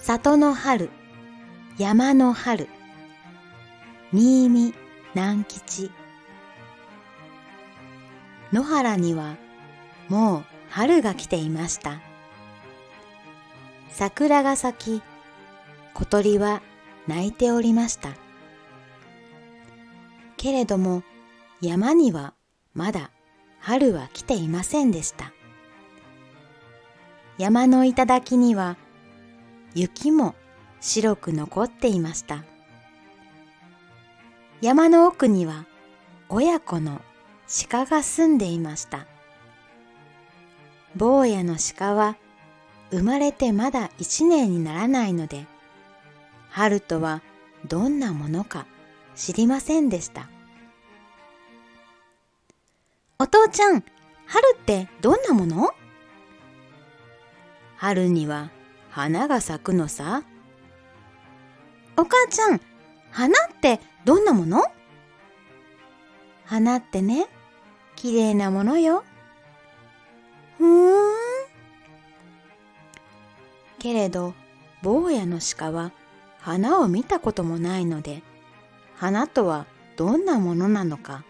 里の春、山の春、新見南吉。野原にはもう春が来ていました。桜が咲き、小鳥は鳴いておりました。けれども山にはまだ春は来ていませんでした。山の頂には雪も白く残っていました。山の奥には親子の鹿が住んでいました。坊やの鹿は生まれてまだ一年にならないので、春とはどんなものか知りませんでした。お父ちゃん、春ってどんなもの？春には花が咲くのさ。お母ちゃん、花ってどんなもの？花ってね、綺麗なものよ。ふーん。けれど、坊やの鹿は花を見たこともないので、花とはどんなものなのか、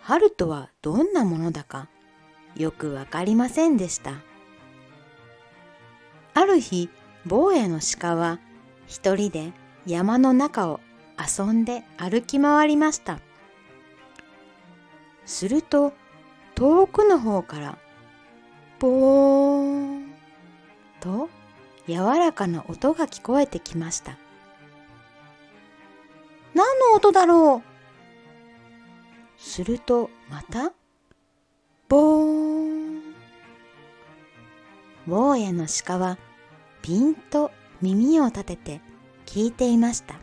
春とはどんなものだか、よくわかりませんでした。ある日、坊やの鹿は一人で山の中を遊んで歩き回りました。すると、遠くの方から、ぼーんと柔らかな音が聞こえてきました。何の音だろう？するとまた、ぼーん。坊やの鹿はピンと耳を立てて聞いていました。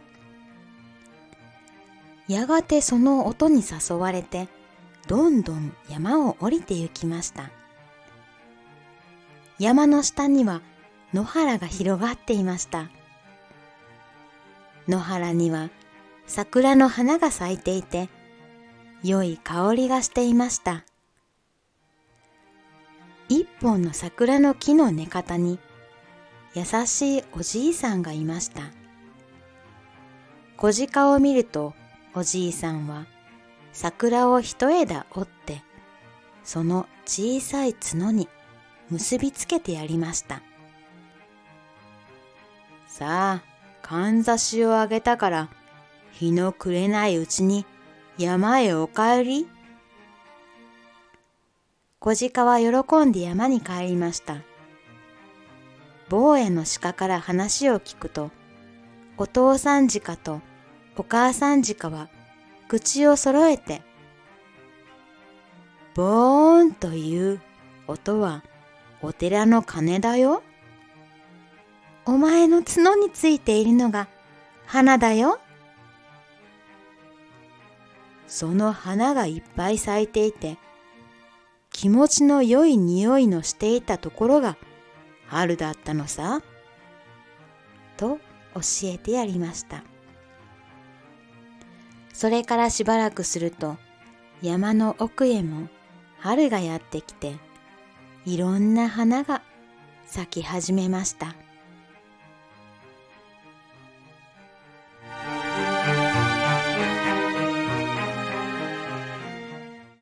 やがてその音に誘われて、どんどん山を降りて行きました。山の下には野原が広がっていました。野原には桜の花が咲いていて、良い香りがしていました。一本の桜の木の根方に優しいおじいさんがいました。小鹿を見るとおじいさんは桜を一枝折ってその小さい角に結びつけてやりました。さあ、かんざしをあげたから日の暮れないうちに山へお帰り小鹿は喜んで山に帰りました。坊やの鹿から話を聞くと、お父さん鹿とお母さん鹿は口を揃えて、ボーンという音はお寺の鐘だよ。お前の角についているのが花だよ。その花がいっぱい咲いていて、気持ちの良い匂いのしていたところが春だったのさ。と教えてやりました。それからしばらくすると山の奥へも春がやってきていろんな花が咲き始めました。